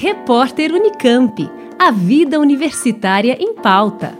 Repórter Unicamp. A vida universitária em pauta.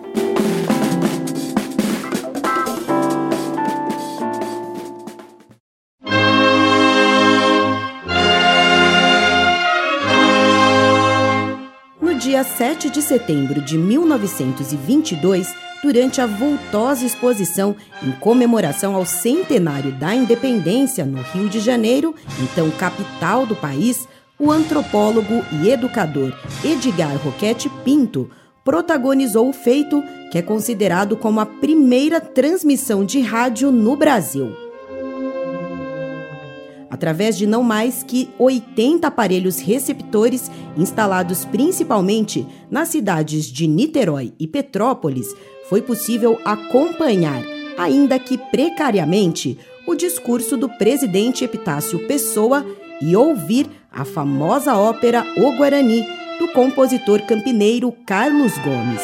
No dia 7 de setembro de 1922, durante a vultosa exposição em comemoração ao centenário da independência no Rio de Janeiro, então capital do país, o antropólogo e educador Edgar Roquete Pinto protagonizou o feito que é considerado como a primeira transmissão de rádio no Brasil. Através de não mais que 80 aparelhos receptores instalados principalmente nas cidades de Niterói e Petrópolis, foi possível acompanhar, ainda que precariamente, o discurso do presidente Epitácio Pessoa e ouvir a famosa ópera O Guarani, do compositor campineiro Carlos Gomes.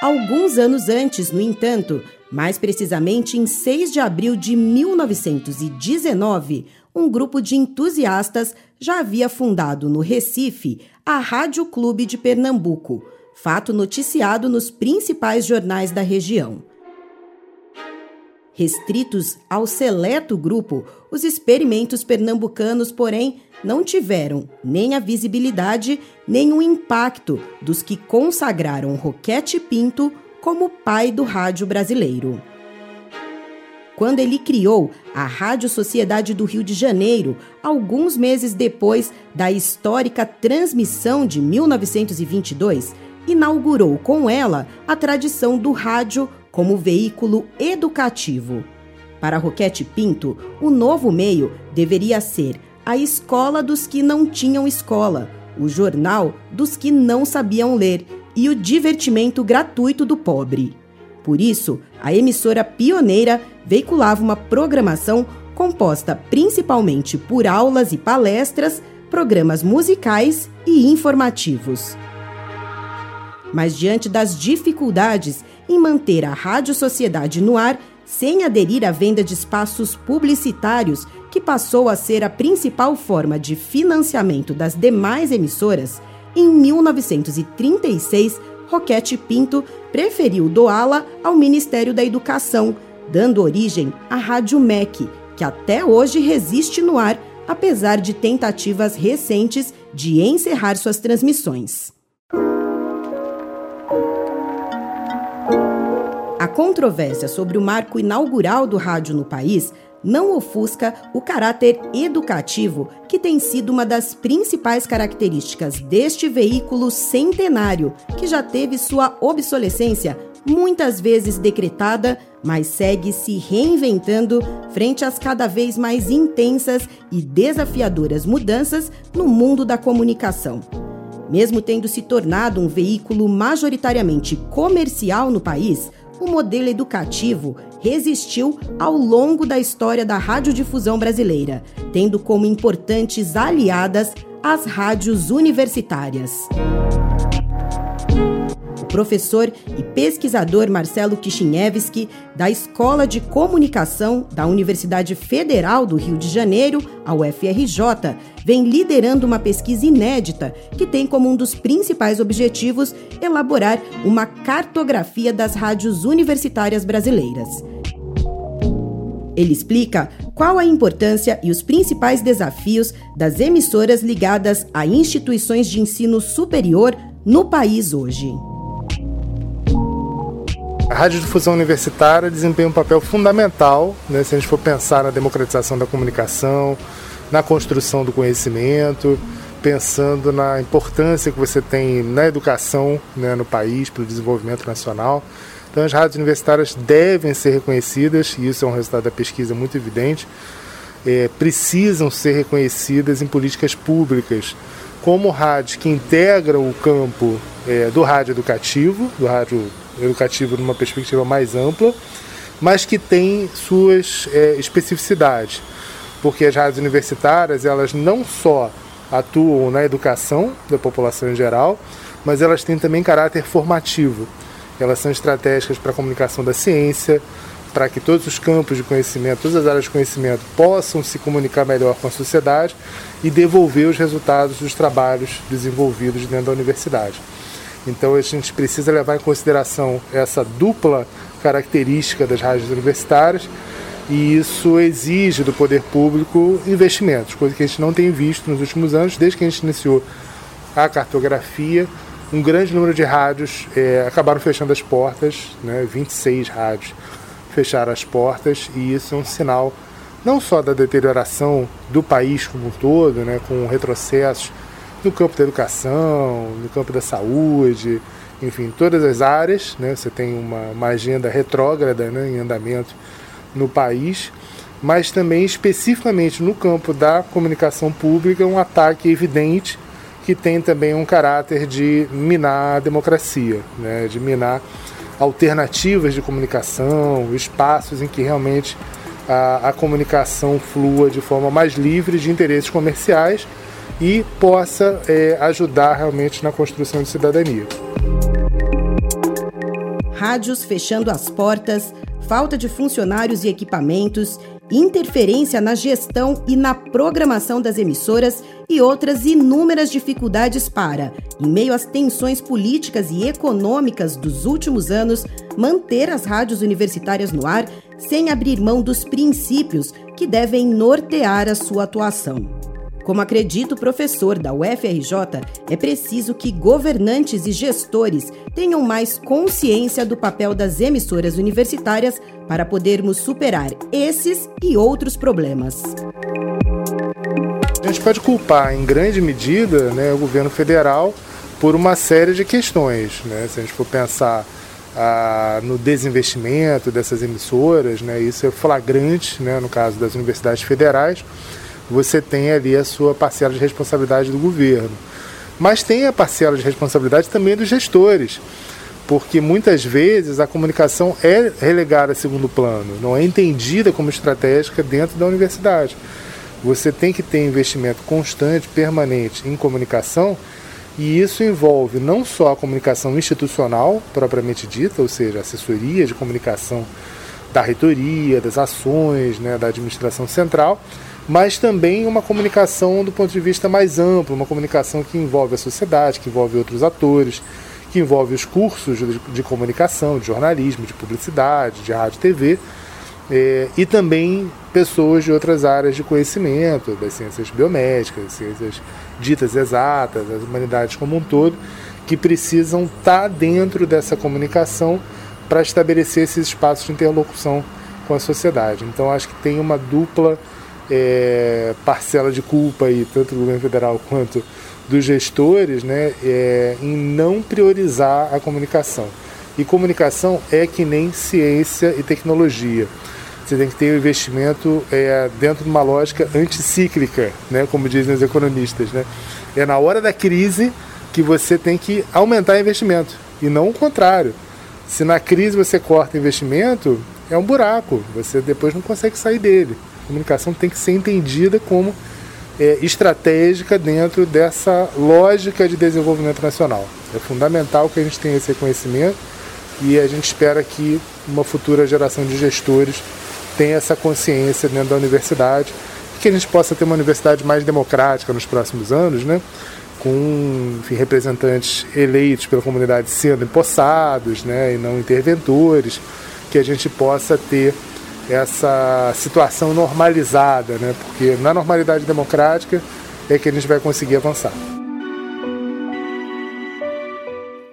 Alguns anos antes, no entanto, mais precisamente em 6 de abril de 1919, um grupo de entusiastas já havia fundado no Recife a Rádio Clube de Pernambuco, fato noticiado nos principais jornais da região. Restritos ao seleto grupo, os experimentos pernambucanos, porém, não tiveram nem a visibilidade nem o impacto dos que consagraram Roquete Pinto como pai do rádio brasileiro. Quando ele criou a Rádio Sociedade do Rio de Janeiro, alguns meses depois da histórica transmissão de 1922, inaugurou com ela a tradição do rádio como veículo educativo. Para Roquete Pinto, o novo meio deveria ser a escola dos que não tinham escola, o jornal dos que não sabiam ler e o divertimento gratuito do pobre. Por isso, a emissora pioneira veiculava uma programação composta principalmente por aulas e palestras, programas musicais e informativos. Mas diante das dificuldades em manter a Rádio Sociedade no ar, sem aderir à venda de espaços publicitários, que passou a ser a principal forma de financiamento das demais emissoras, em 1936, Roquete Pinto preferiu doá-la ao Ministério da Educação, dando origem à Rádio MEC, que até hoje resiste no ar, apesar de tentativas recentes de encerrar suas transmissões. A controvérsia sobre o marco inaugural do rádio no país não ofusca o caráter educativo que tem sido uma das principais características deste veículo centenário, que já teve sua obsolescência muitas vezes decretada, mas segue se reinventando frente às cada vez mais intensas e desafiadoras mudanças no mundo da comunicação. Mesmo tendo se tornado um veículo majoritariamente comercial no país, o modelo educativo resistiu ao longo da história da radiodifusão brasileira, tendo como importantes aliadas as rádios universitárias professor e pesquisador Marcelo Kishinevski, da Escola de Comunicação da Universidade Federal do Rio de Janeiro, a UFRJ, vem liderando uma pesquisa inédita que tem como um dos principais objetivos elaborar uma cartografia das rádios universitárias brasileiras. Ele explica qual a importância e os principais desafios das emissoras ligadas a instituições de ensino superior no país hoje. A radiodifusão universitária desempenha um papel fundamental, né, se a gente for pensar na democratização da comunicação, na construção do conhecimento, pensando na importância que você tem na educação né, no país, para o desenvolvimento nacional. Então, as rádios universitárias devem ser reconhecidas, e isso é um resultado da pesquisa muito evidente, é, precisam ser reconhecidas em políticas públicas, como rádios que integram o campo é, do rádio educativo, do rádio educativo numa perspectiva mais ampla, mas que tem suas é, especificidades, porque as rádios universitárias elas não só atuam na educação da população em geral, mas elas têm também caráter formativo. Elas são estratégicas para a comunicação da ciência, para que todos os campos de conhecimento, todas as áreas de conhecimento possam se comunicar melhor com a sociedade e devolver os resultados dos trabalhos desenvolvidos dentro da universidade. Então a gente precisa levar em consideração essa dupla característica das rádios universitárias e isso exige do poder público investimentos, coisa que a gente não tem visto nos últimos anos, desde que a gente iniciou a cartografia. Um grande número de rádios é, acabaram fechando as portas, né, 26 rádios fecharam as portas, e isso é um sinal não só da deterioração do país como um todo, né, com retrocessos no campo da educação, no campo da saúde, enfim, todas as áreas. Né, você tem uma, uma agenda retrógrada né, em andamento no país, mas também especificamente no campo da comunicação pública, um ataque evidente que tem também um caráter de minar a democracia, né, de minar alternativas de comunicação, espaços em que realmente a, a, comunicação flua de forma mais livre de interesses comerciais e possa é, ajudar realmente na construção de cidadania. Rádios fechando as portas, falta de funcionários e equipamentos, interferência na gestão e na programação das emissoras e outras inúmeras dificuldades para, em meio às tensões políticas e econômicas dos últimos anos, manter as rádios universitárias no ar sem abrir mão dos princípios que devem nortear a sua atuação. Como acredita o professor da UFRJ, é preciso que governantes e gestores tenham mais consciência do papel das emissoras universitárias para podermos superar esses e outros problemas. A gente pode culpar em grande medida né, o governo federal por uma série de questões. Né? Se a gente for pensar ah, no desinvestimento dessas emissoras, né, isso é flagrante né, no caso das universidades federais você tem ali a sua parcela de responsabilidade do governo. Mas tem a parcela de responsabilidade também dos gestores, porque muitas vezes a comunicação é relegada a segundo plano, não é entendida como estratégica dentro da universidade. Você tem que ter investimento constante, permanente em comunicação, e isso envolve não só a comunicação institucional propriamente dita, ou seja, assessoria de comunicação da reitoria, das ações, né, da administração central, mas também uma comunicação do ponto de vista mais amplo, uma comunicação que envolve a sociedade, que envolve outros atores, que envolve os cursos de, de comunicação, de jornalismo, de publicidade, de rádio e TV, é, e também pessoas de outras áreas de conhecimento, das ciências biomédicas, ciências ditas exatas, das humanidades como um todo, que precisam estar dentro dessa comunicação para estabelecer esses espaços de interlocução com a sociedade. Então acho que tem uma dupla é, parcela de culpa aí, tanto do governo federal quanto dos gestores, né, é, em não priorizar a comunicação. E comunicação é que nem ciência e tecnologia. Você tem que ter um investimento é, dentro de uma lógica anticíclica, né, como dizem os economistas. Né? É na hora da crise que você tem que aumentar investimento e não o contrário. Se na crise você corta investimento, é um buraco, você depois não consegue sair dele. Comunicação tem que ser entendida como é, estratégica dentro dessa lógica de desenvolvimento nacional. É fundamental que a gente tenha esse reconhecimento e a gente espera que uma futura geração de gestores tenha essa consciência dentro da universidade e que a gente possa ter uma universidade mais democrática nos próximos anos, né? com enfim, representantes eleitos pela comunidade sendo empossados né? e não interventores, que a gente possa ter essa situação normalizada, né? porque na normalidade democrática é que a gente vai conseguir avançar.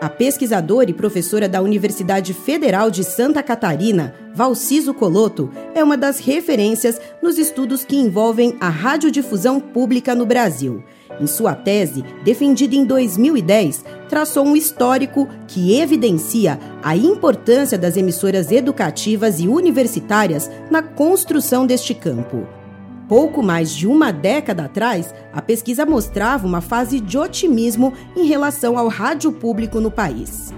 A pesquisadora e professora da Universidade Federal de Santa Catarina, Valciso Coloto, é uma das referências nos estudos que envolvem a radiodifusão pública no Brasil. Em sua tese, defendida em 2010, traçou um histórico que evidencia a importância das emissoras educativas e universitárias na construção deste campo. Pouco mais de uma década atrás, a pesquisa mostrava uma fase de otimismo em relação ao rádio público no país.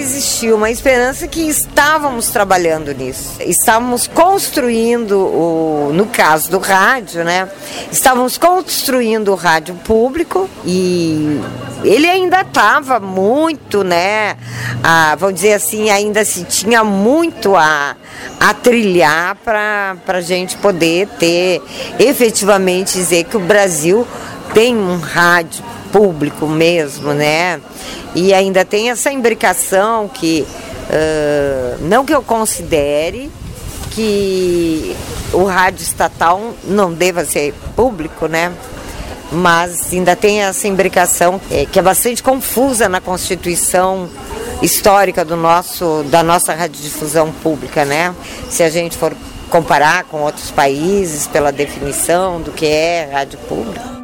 Existia uma esperança que estávamos trabalhando nisso. Estávamos construindo, o, no caso do rádio, né? Estávamos construindo o rádio público e ele ainda estava muito, né? A, vamos dizer assim, ainda se tinha muito a, a trilhar para a gente poder ter efetivamente dizer que o Brasil tem um rádio público mesmo, né? E ainda tem essa imbricação que, uh, não que eu considere que o rádio estatal não deva ser público, né? Mas ainda tem essa imbricação é, que é bastante confusa na Constituição histórica do nosso, da nossa radiodifusão pública, né? Se a gente for comparar com outros países pela definição do que é rádio pública.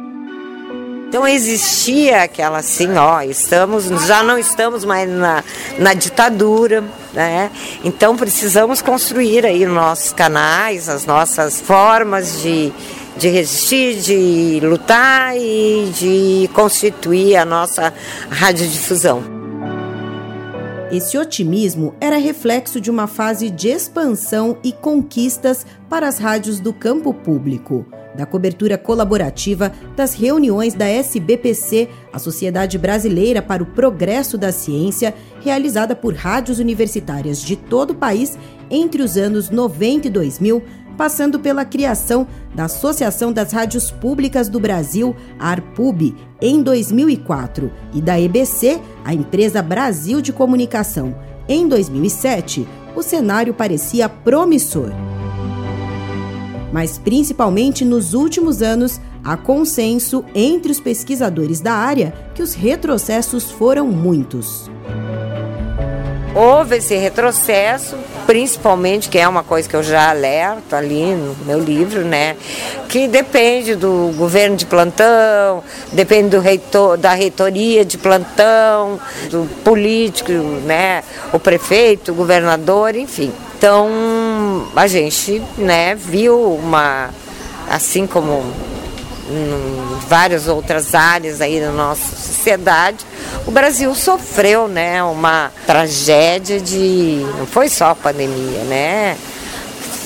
Então existia aquela assim, ó, estamos, já não estamos mais na, na ditadura, né? Então precisamos construir aí nossos canais, as nossas formas de, de resistir, de lutar e de constituir a nossa radiodifusão. Esse otimismo era reflexo de uma fase de expansão e conquistas para as rádios do campo público da cobertura colaborativa das reuniões da SBPC, a Sociedade Brasileira para o Progresso da Ciência, realizada por rádios universitárias de todo o país entre os anos 90 e 2000, passando pela criação da Associação das Rádios Públicas do Brasil, ARPUB, em 2004, e da EBC, a Empresa Brasil de Comunicação. Em 2007, o cenário parecia promissor mas principalmente nos últimos anos há consenso entre os pesquisadores da área que os retrocessos foram muitos. Houve esse retrocesso, principalmente, que é uma coisa que eu já alerto ali no meu livro, né? Que depende do governo de plantão, depende do reitor, da reitoria de plantão, do político, né? O prefeito, o governador, enfim. Então, a gente né, viu uma, assim como em várias outras áreas aí da nossa sociedade, o Brasil sofreu né, uma tragédia de. não foi só a pandemia, né?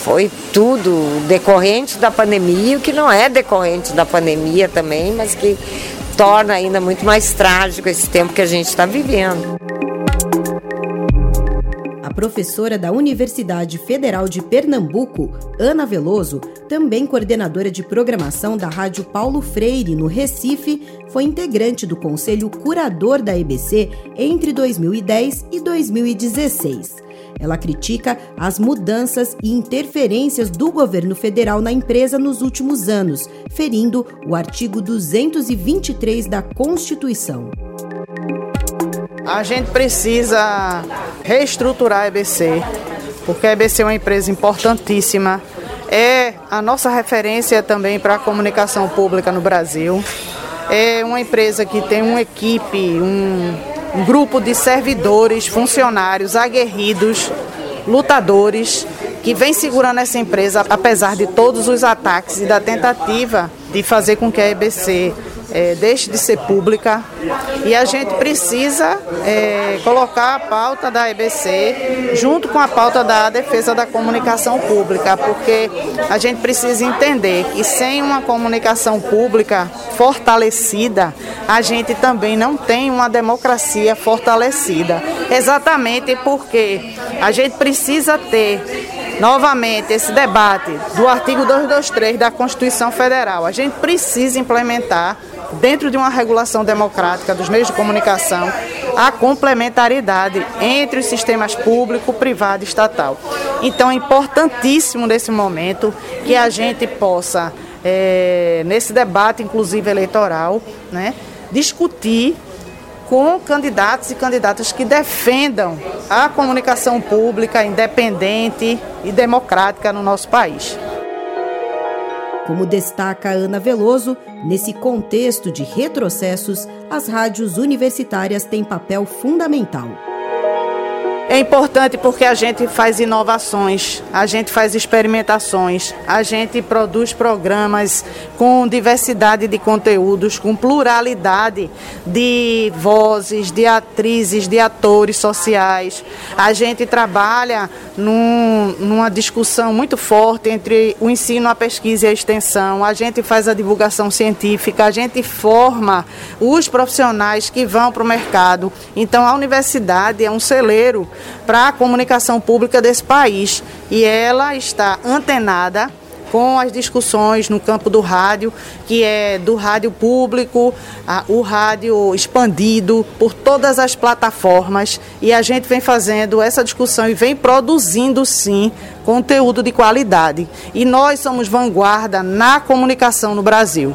Foi tudo decorrente da pandemia, o que não é decorrente da pandemia também, mas que torna ainda muito mais trágico esse tempo que a gente está vivendo professora da Universidade Federal de Pernambuco, Ana Veloso, também coordenadora de programação da Rádio Paulo Freire, no Recife, foi integrante do Conselho Curador da EBC entre 2010 e 2016. Ela critica as mudanças e interferências do governo federal na empresa nos últimos anos, ferindo o artigo 223 da Constituição. A gente precisa reestruturar a EBC, porque a EBC é uma empresa importantíssima, é a nossa referência também para a comunicação pública no Brasil. É uma empresa que tem uma equipe, um, grupo de servidores, funcionários aguerridos, lutadores, que vem segurando essa empresa apesar de todos os ataques e da tentativa de fazer com que a EBC é, deixe de ser pública e a gente precisa é, colocar a pauta da EBC junto com a pauta da defesa da comunicação pública, porque a gente precisa entender que sem uma comunicação pública fortalecida, a gente também não tem uma democracia fortalecida. Exatamente porque a gente precisa ter novamente esse debate do artigo 223 da Constituição Federal. A gente precisa implementar dentro de uma regulação democrática dos meios de comunicação, a complementariedade entre os sistemas público, privado e estatal. Então é importantíssimo nesse momento que a gente possa, é, nesse debate, inclusive eleitoral, né, discutir com candidatos e candidatas que defendam a comunicação pública independente e democrática no nosso país. Como destaca Ana Veloso, nesse contexto de retrocessos, as rádios universitárias têm papel fundamental. É importante porque a gente faz inovações, a gente faz experimentações, a gente produz programas com diversidade de conteúdos, com pluralidade de vozes, de atrizes, de atores sociais. A gente trabalha num, numa discussão muito forte entre o ensino, a pesquisa e a extensão. A gente faz a divulgação científica, a gente forma os profissionais que vão para o mercado. Então, a universidade é um celeiro para a comunicação pública desse país e ela está antenada com as discussões no campo do rádio, que é do rádio público, a, o rádio expandido por todas as plataformas, e a gente vem fazendo essa discussão e vem produzindo sim conteúdo de qualidade. E nós somos vanguarda na comunicação no Brasil.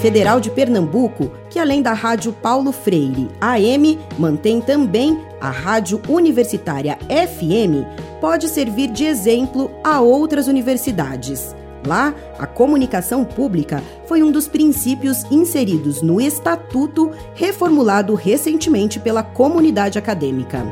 Federal de Pernambuco, que além da Rádio Paulo Freire AM, mantém também a Rádio Universitária FM, pode servir de exemplo a outras universidades. Lá, a comunicação pública foi um dos princípios inseridos no Estatuto, reformulado recentemente pela comunidade acadêmica.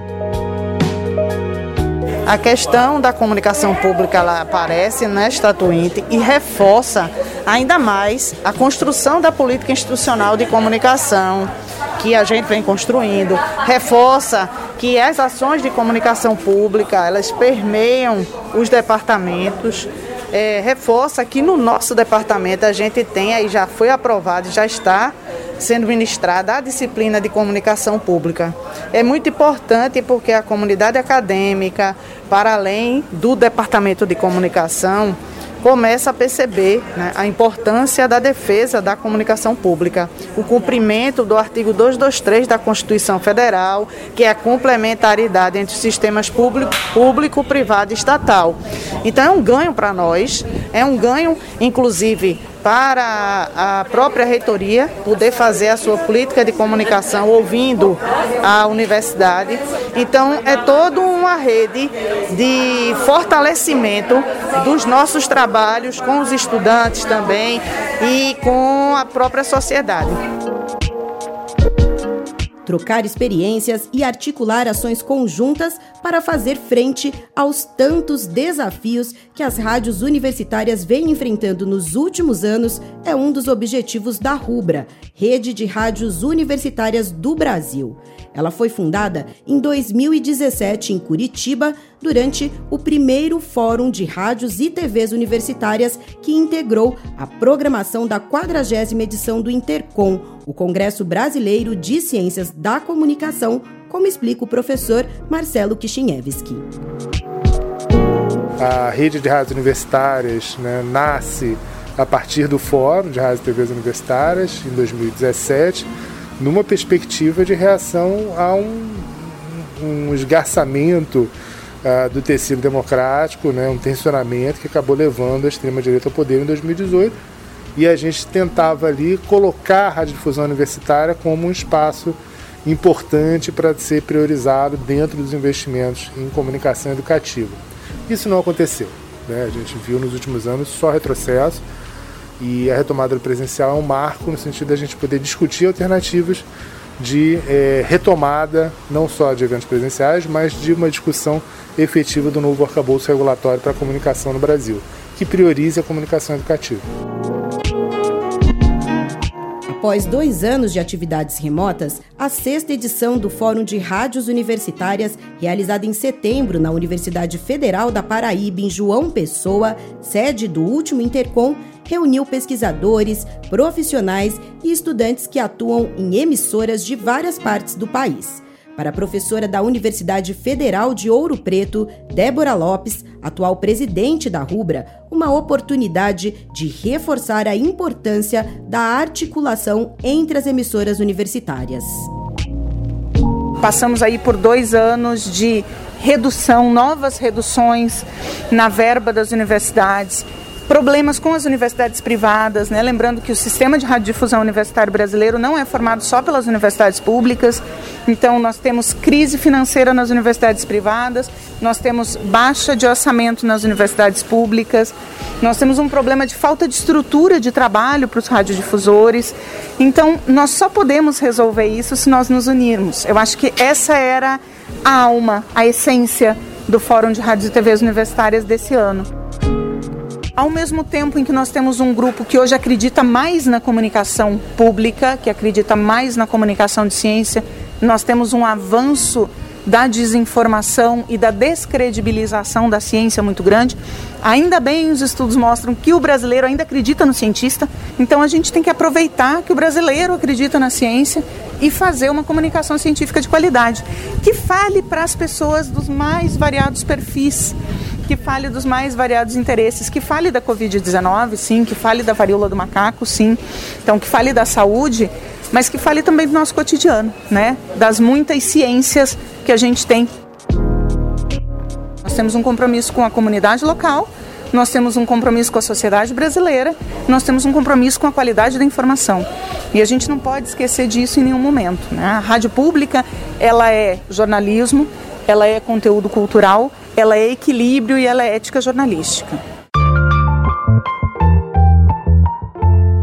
A questão da comunicação pública ela aparece na Estatuinte e reforça ainda mais a construção da política institucional de comunicação que a gente vem construindo, reforça que as ações de comunicação pública elas permeiam os departamentos, é, reforça que no nosso departamento a gente tem aí já foi aprovado, já está sendo ministrada a disciplina de comunicação pública. É muito importante porque a comunidade acadêmica, para além do departamento de comunicação, começa a perceber né, a importância da defesa da comunicação pública, o cumprimento do artigo 223 da Constituição Federal, que é a complementaridade entre os sistemas público, público privado e estatal. Então é um ganho para nós, é um ganho, inclusive, para a própria reitoria poder fazer a sua política de comunicação ouvindo a universidade. Então, é toda uma rede de fortalecimento dos nossos trabalhos com os estudantes também e com a própria sociedade trocar experiências e articular ações conjuntas para fazer frente aos tantos desafios que as rádios universitárias vêm enfrentando nos últimos anos é um dos objetivos da Rubra, Rede de Rádios Universitárias do Brasil. Ela foi fundada em 2017 em Curitiba, durante o primeiro Fórum de Rádios e TVs Universitárias que integrou a programação da 40 edição do Intercom, o Congresso Brasileiro de Ciências da Comunicação, como explica o professor Marcelo Kishinevski. A rede de rádios universitárias né, nasce a partir do Fórum de Rádios e TVs Universitárias, em 2017, numa perspectiva de reação a um, um esgarçamento uh, do tecido democrático, né, um tensionamento que acabou levando a extrema-direita ao poder em 2018. E a gente tentava ali colocar a radiodifusão universitária como um espaço importante para ser priorizado dentro dos investimentos em comunicação educativa. Isso não aconteceu. Né? A gente viu nos últimos anos só retrocesso e a retomada do presencial é um marco no sentido da gente poder discutir alternativas de é, retomada, não só de eventos presenciais, mas de uma discussão efetiva do novo arcabouço regulatório para a comunicação no Brasil, que priorize a comunicação educativa. Após dois anos de atividades remotas, a sexta edição do Fórum de Rádios Universitárias, realizada em setembro na Universidade Federal da Paraíba, em João Pessoa, sede do último Intercom, reuniu pesquisadores, profissionais e estudantes que atuam em emissoras de várias partes do país. Para a professora da Universidade Federal de Ouro Preto, Débora Lopes, atual presidente da Rubra, uma oportunidade de reforçar a importância da articulação entre as emissoras universitárias. Passamos aí por dois anos de redução, novas reduções na verba das universidades, problemas com as universidades privadas, né? lembrando que o sistema de radiodifusão universitário brasileiro não é formado só pelas universidades públicas, então nós temos crise financeira nas universidades privadas, nós temos baixa de orçamento nas universidades públicas, nós temos um problema de falta de estrutura de trabalho para os radiodifusores, então nós só podemos resolver isso se nós nos unirmos. Eu acho que essa era a alma, a essência do Fórum de Rádios e TVs Universitárias desse ano. Ao mesmo tempo em que nós temos um grupo que hoje acredita mais na comunicação pública, que acredita mais na comunicação de ciência, nós temos um avanço da desinformação e da descredibilização da ciência muito grande. Ainda bem, os estudos mostram que o brasileiro ainda acredita no cientista, então a gente tem que aproveitar que o brasileiro acredita na ciência e fazer uma comunicação científica de qualidade, que fale para as pessoas dos mais variados perfis que fale dos mais variados interesses, que fale da Covid-19, sim, que fale da varíola do macaco, sim, então que fale da saúde, mas que fale também do nosso cotidiano, né? Das muitas ciências que a gente tem. Nós temos um compromisso com a comunidade local, nós temos um compromisso com a sociedade brasileira, nós temos um compromisso com a qualidade da informação. E a gente não pode esquecer disso em nenhum momento. Né? A rádio pública, ela é jornalismo, ela é conteúdo cultural, ela é equilíbrio e ela é ética jornalística.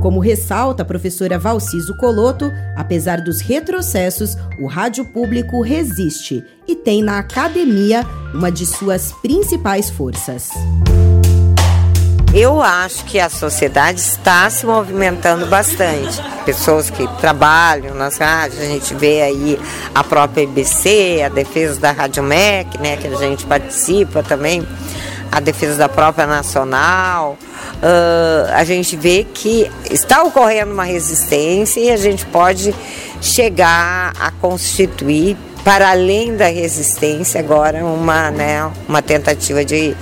Como ressalta a professora Valciso Coloto, apesar dos retrocessos, o rádio público resiste e tem na academia uma de suas principais forças. Eu acho que a sociedade está se movimentando bastante. Pessoas que trabalham nas rádios, a gente vê aí a própria IBC, a defesa da Rádio MEC, né, que a gente participa também, a defesa da própria Nacional. Uh, a gente vê que está ocorrendo uma resistência e a gente pode chegar a constituir para além da resistência, agora uma, né, uma tentativa de,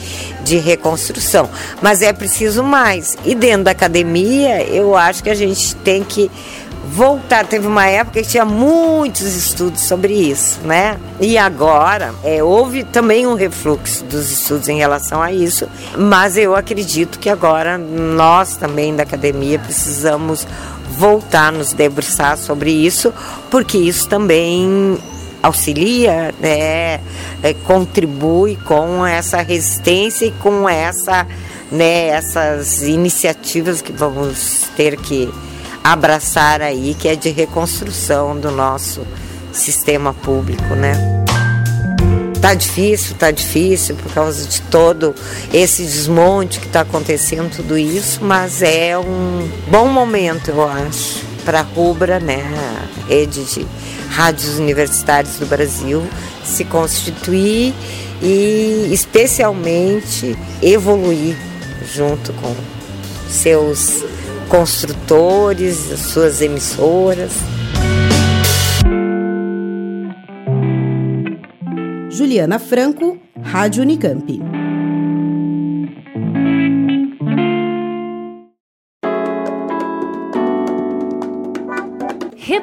de reconstrução. Mas é preciso mais. E dentro da academia, eu acho que a gente tem que voltar. Teve uma época que tinha muitos estudos sobre isso, né? E agora é, houve também um refluxo dos estudos em relação a isso, mas eu acredito que agora nós também da academia precisamos voltar a nos debruçar sobre isso, porque isso também auxilia, né, é, contribui com essa resistência e com essa, né, essas iniciativas que vamos ter que abraçar aí, que é de reconstrução do nosso sistema público, né? Tá difícil, tá difícil por causa de todo esse desmonte que está acontecendo, tudo isso, mas é um bom momento, eu acho, para a Rubra, né, a rede de rádios universitários do Brasil se constituir e especialmente evoluir junto com seus construtores, suas emissoras. Juliana Franco, Rádio Unicamp.